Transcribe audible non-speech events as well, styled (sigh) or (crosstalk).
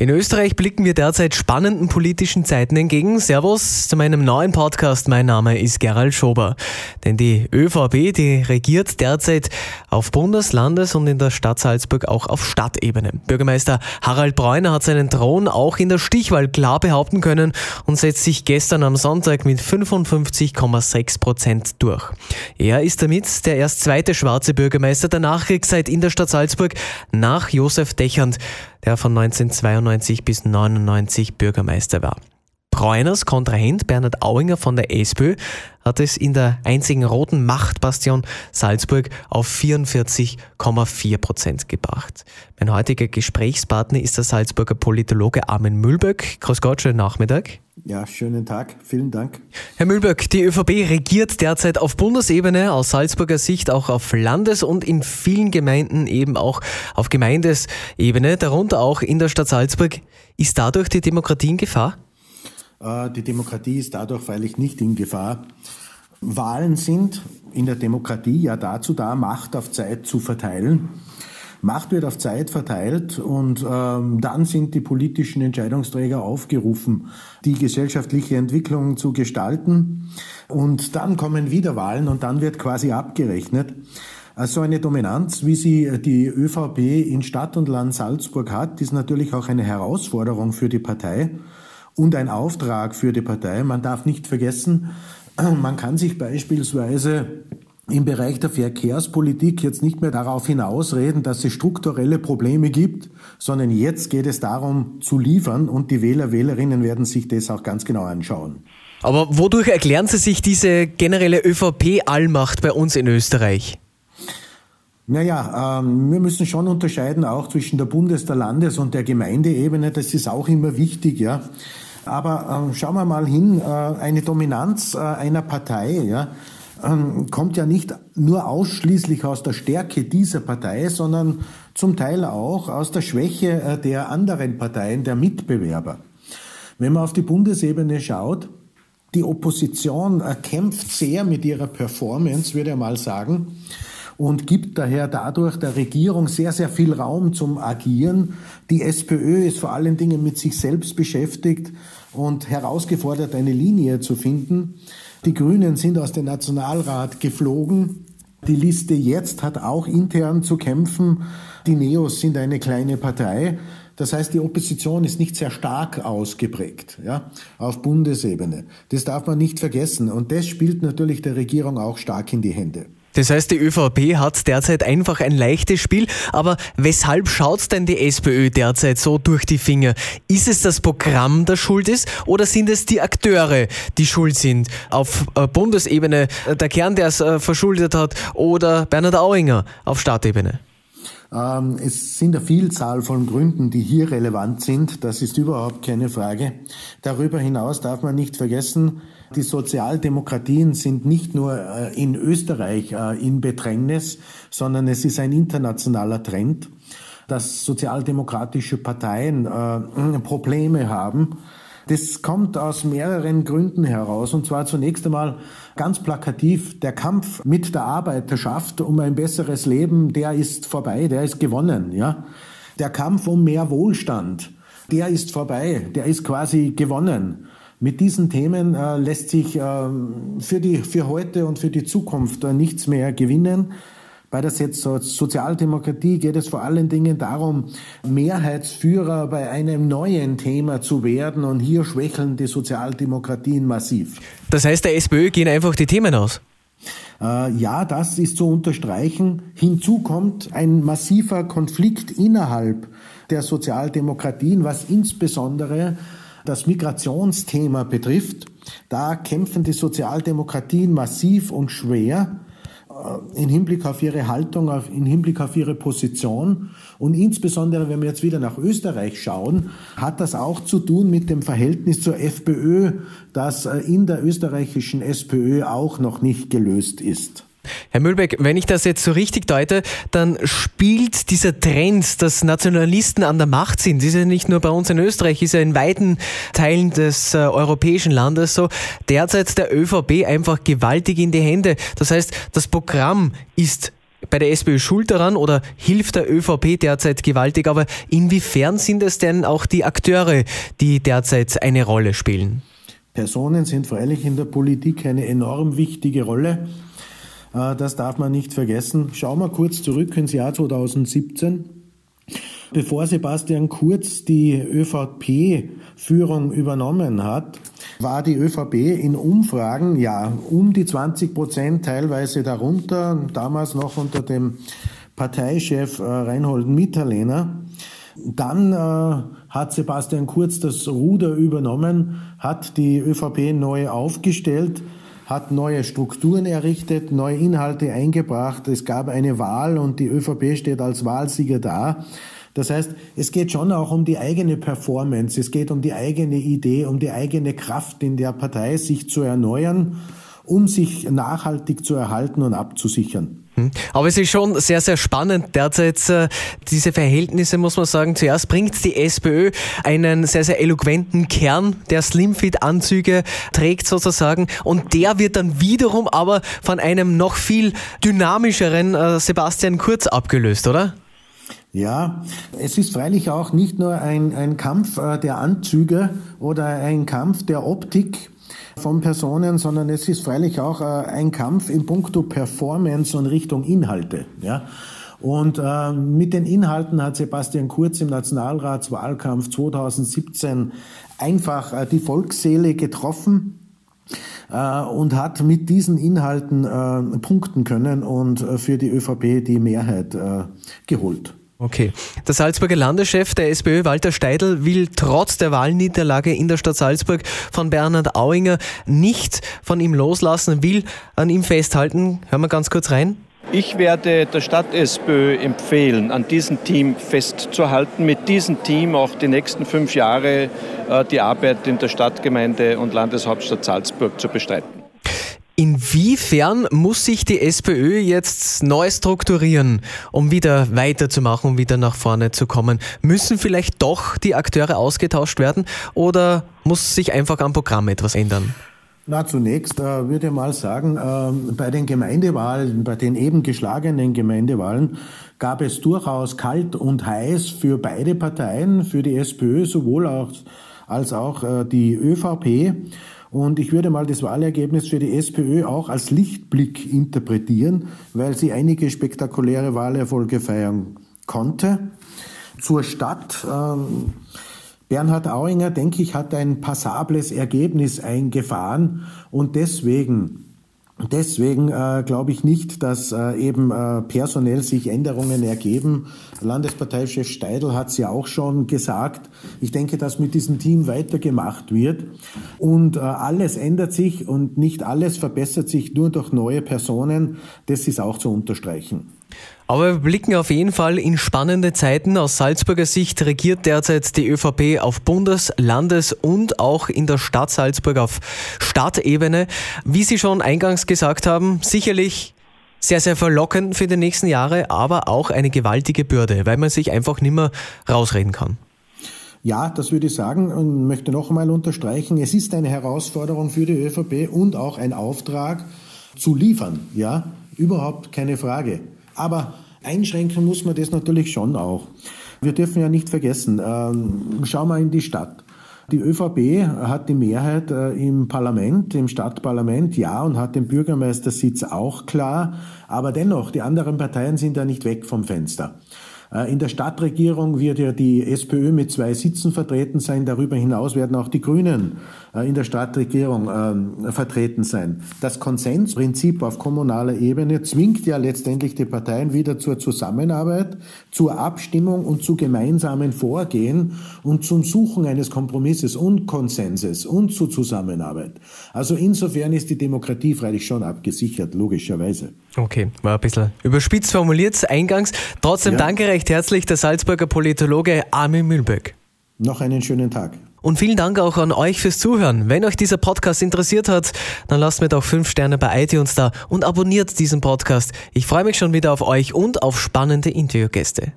In Österreich blicken wir derzeit spannenden politischen Zeiten entgegen. Servus zu meinem neuen Podcast. Mein Name ist Gerald Schober. Denn die ÖVP, die regiert derzeit auf Bundes-, Landes- und in der Stadt Salzburg auch auf Stadtebene. Bürgermeister Harald Breuner hat seinen Thron auch in der Stichwahl klar behaupten können und setzt sich gestern am Sonntag mit 55,6 Prozent durch. Er ist damit der erst zweite schwarze Bürgermeister der Nachkriegszeit in der Stadt Salzburg nach Josef Dechand, der von 1992 bis 1999 Bürgermeister war. Breuners Kontrahent Bernhard Auinger von der SPÖ hat es in der einzigen roten Machtbastion Salzburg auf 44,4 Prozent gebracht. Mein heutiger Gesprächspartner ist der Salzburger Politologe Armin Mühlböck. Grüß Gott, schönen Nachmittag. Ja, schönen Tag. Vielen Dank. Herr Mühlböck, die ÖVP regiert derzeit auf Bundesebene, aus Salzburger Sicht auch auf Landes- und in vielen Gemeinden eben auch auf Gemeindesebene, darunter auch in der Stadt Salzburg. Ist dadurch die Demokratie in Gefahr? Äh, die Demokratie ist dadurch freilich nicht in Gefahr. Wahlen sind in der Demokratie ja dazu da, Macht auf Zeit zu verteilen. Macht wird auf Zeit verteilt und ähm, dann sind die politischen Entscheidungsträger aufgerufen, die gesellschaftliche Entwicklung zu gestalten. Und dann kommen wieder Wahlen und dann wird quasi abgerechnet. Also eine Dominanz, wie sie die ÖVP in Stadt und Land Salzburg hat, ist natürlich auch eine Herausforderung für die Partei und ein Auftrag für die Partei. Man darf nicht vergessen, (clears throat) man kann sich beispielsweise im Bereich der Verkehrspolitik jetzt nicht mehr darauf hinausreden, dass es strukturelle Probleme gibt, sondern jetzt geht es darum zu liefern und die Wähler, Wählerinnen werden sich das auch ganz genau anschauen. Aber wodurch erklären Sie sich diese generelle ÖVP-Allmacht bei uns in Österreich? Naja, ähm, wir müssen schon unterscheiden auch zwischen der Bundes-, der Landes- und der Gemeindeebene. Das ist auch immer wichtig, ja. Aber äh, schauen wir mal hin, äh, eine Dominanz äh, einer Partei, ja, ähm, kommt ja nicht nur ausschließlich aus der Stärke dieser Partei, sondern zum Teil auch aus der Schwäche äh, der anderen Parteien, der Mitbewerber. Wenn man auf die Bundesebene schaut, die Opposition kämpft sehr mit ihrer Performance, würde ich mal sagen, und gibt daher dadurch der Regierung sehr, sehr viel Raum zum Agieren. Die SPÖ ist vor allen Dingen mit sich selbst beschäftigt und herausgefordert, eine Linie zu finden. Die Grünen sind aus dem Nationalrat geflogen. Die Liste jetzt hat auch intern zu kämpfen. Die Neos sind eine kleine Partei. Das heißt, die Opposition ist nicht sehr stark ausgeprägt, ja, auf Bundesebene. Das darf man nicht vergessen. Und das spielt natürlich der Regierung auch stark in die Hände. Das heißt, die ÖVP hat derzeit einfach ein leichtes Spiel. Aber weshalb schaut denn die SPÖ derzeit so durch die Finger? Ist es das Programm, das schuld ist? Oder sind es die Akteure, die schuld sind? Auf äh, Bundesebene äh, der Kern, der es äh, verschuldet hat, oder Bernhard Auinger auf Stadtebene? Ähm, es sind eine Vielzahl von Gründen, die hier relevant sind. Das ist überhaupt keine Frage. Darüber hinaus darf man nicht vergessen, die Sozialdemokratien sind nicht nur äh, in Österreich äh, in Bedrängnis, sondern es ist ein internationaler Trend, dass sozialdemokratische Parteien äh, Probleme haben das kommt aus mehreren Gründen heraus. Und zwar zunächst einmal ganz plakativ, der Kampf mit der Arbeiterschaft um ein besseres Leben, der ist vorbei, der ist gewonnen, ja. Der Kampf um mehr Wohlstand, der ist vorbei, der ist quasi gewonnen. Mit diesen Themen äh, lässt sich äh, für, die, für heute und für die Zukunft äh, nichts mehr gewinnen. Bei der Sozialdemokratie geht es vor allen Dingen darum, Mehrheitsführer bei einem neuen Thema zu werden und hier schwächeln die Sozialdemokratien massiv. Das heißt, der SPÖ gehen einfach die Themen aus? Äh, ja, das ist zu unterstreichen. Hinzu kommt ein massiver Konflikt innerhalb der Sozialdemokratien, was insbesondere das Migrationsthema betrifft. Da kämpfen die Sozialdemokratien massiv und schwer äh, in Hinblick auf ihre Haltung, in Hinblick auf ihre Position. Und insbesondere, wenn wir jetzt wieder nach Österreich schauen, hat das auch zu tun mit dem Verhältnis zur FPÖ, das äh, in der österreichischen SPÖ auch noch nicht gelöst ist. Herr Mühlbeck, wenn ich das jetzt so richtig deute, dann spielt dieser Trend, dass Nationalisten an der Macht sind, ist ja nicht nur bei uns in Österreich, ist ja in weiten Teilen des äh, europäischen Landes so, derzeit der ÖVP einfach gewaltig in die Hände. Das heißt, das Programm ist bei der SPÖ schuld daran oder hilft der ÖVP derzeit gewaltig? Aber inwiefern sind es denn auch die Akteure, die derzeit eine Rolle spielen? Personen sind freilich in der Politik eine enorm wichtige Rolle. Äh, das darf man nicht vergessen. Schauen wir kurz zurück ins Jahr 2017. Bevor Sebastian Kurz die ÖVP-Führung übernommen hat, war die ÖVP in Umfragen ja um die 20 Prozent, teilweise darunter, damals noch unter dem Parteichef äh, Reinhold Mitterlehner. Dann äh, hat Sebastian Kurz das Ruder übernommen, hat die ÖVP neu aufgestellt, hat neue Strukturen errichtet, neue Inhalte eingebracht. Es gab eine Wahl und die ÖVP steht als Wahlsieger da. Das heißt, es geht schon auch um die eigene Performance, es geht um die eigene Idee, um die eigene Kraft in der Partei, sich zu erneuern, um sich nachhaltig zu erhalten und abzusichern. Hm. Aber es ist schon sehr, sehr spannend derzeit, äh, diese Verhältnisse, muss man sagen. Zuerst bringt die SPÖ einen sehr, sehr eloquenten Kern, der Slimfit-Anzüge trägt sozusagen. Und der wird dann wiederum aber von einem noch viel dynamischeren äh, Sebastian Kurz abgelöst, oder? Ja, es ist freilich auch nicht nur ein, ein Kampf äh, der Anzüge oder ein Kampf der Optik von Personen, sondern es ist freilich auch äh, ein Kampf in puncto Performance und Richtung Inhalte. Ja. Und äh, mit den Inhalten hat Sebastian Kurz im Nationalratswahlkampf 2017 einfach äh, die Volksseele getroffen äh, und hat mit diesen Inhalten äh, punkten können und für die ÖVP die Mehrheit geholt. Okay. Der Salzburger Landeschef der SPÖ, Walter Steidl, will trotz der Wahlniederlage in der Stadt Salzburg von Bernhard Auinger nicht von ihm loslassen, will an ihm festhalten. Hören wir ganz kurz rein. Ich werde der Stadt SPÖ empfehlen, an diesem Team festzuhalten, mit diesem Team auch die nächsten fünf Jahre äh, die Arbeit in der Stadtgemeinde und Landeshauptstadt Salzburg zu bestreiten. Inwiefern muss sich die SPÖ jetzt neu strukturieren, um wieder weiterzumachen, um wieder nach vorne zu kommen? Müssen vielleicht doch die Akteure ausgetauscht werden oder muss sich einfach am Programm etwas ändern? Na, zunächst äh, würde ich mal sagen, äh, bei den Gemeindewahlen, bei den eben geschlagenen Gemeindewahlen gab es durchaus kalt und heiß für beide Parteien, für die SPÖ sowohl auch, als auch äh, die ÖVP. Und ich würde mal das Wahlergebnis für die SPÖ auch als Lichtblick interpretieren, weil sie einige spektakuläre Wahlerfolge feiern konnte. Zur Stadt. Ähm, Bernhard Auinger, denke ich, hat ein passables Ergebnis eingefahren und deswegen Deswegen äh, glaube ich nicht, dass äh, eben äh, personell sich Änderungen ergeben. Landesparteichef Steidl hat es ja auch schon gesagt. Ich denke, dass mit diesem Team weitergemacht wird. Und äh, alles ändert sich und nicht alles verbessert sich nur durch neue Personen. Das ist auch zu unterstreichen. Aber wir blicken auf jeden Fall in spannende Zeiten. Aus Salzburger Sicht regiert derzeit die ÖVP auf Bundes-, Landes- und auch in der Stadt Salzburg auf Stadtebene. Wie Sie schon eingangs gesagt haben, sicherlich sehr, sehr verlockend für die nächsten Jahre, aber auch eine gewaltige Bürde, weil man sich einfach nicht mehr rausreden kann. Ja, das würde ich sagen und möchte noch einmal unterstreichen. Es ist eine Herausforderung für die ÖVP und auch ein Auftrag zu liefern. Ja, überhaupt keine Frage. Aber einschränken muss man das natürlich schon auch. Wir dürfen ja nicht vergessen, ähm, schauen wir in die Stadt. Die ÖVP hat die Mehrheit äh, im Parlament, im Stadtparlament, ja, und hat den Bürgermeistersitz auch klar. Aber dennoch, die anderen Parteien sind ja nicht weg vom Fenster. Äh, in der Stadtregierung wird ja die SPÖ mit zwei Sitzen vertreten sein. Darüber hinaus werden auch die Grünen äh, in der Stadtregierung ähm, vertreten sein. Das Konsensprinzip auf kommunaler Ebene zwingt ja letztendlich die Parteien wieder zur Zusammenarbeit, zur Abstimmung und zu gemeinsamen Vorgehen und zum Suchen eines Kompromisses und Konsenses und zur Zusammenarbeit. Also insofern ist die Demokratie freilich schon abgesichert, logischerweise. Okay, war ein bisschen überspitzt formuliert eingangs. Trotzdem ja. danke recht herzlich der Salzburger Politologe Armin Mühlböck. Noch einen schönen Tag. Und vielen Dank auch an euch fürs Zuhören. Wenn euch dieser Podcast interessiert hat, dann lasst mir doch fünf Sterne bei iTunes da und abonniert diesen Podcast. Ich freue mich schon wieder auf euch und auf spannende Interviewgäste.